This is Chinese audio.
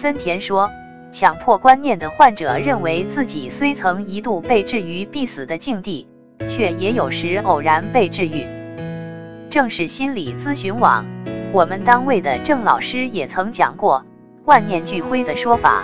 森田说强迫观念的患者认为自己虽曾一度被置于必死的境地却也有时偶然被治愈。正是心理咨询网我们单位的郑老师也曾讲过万念俱灰的说法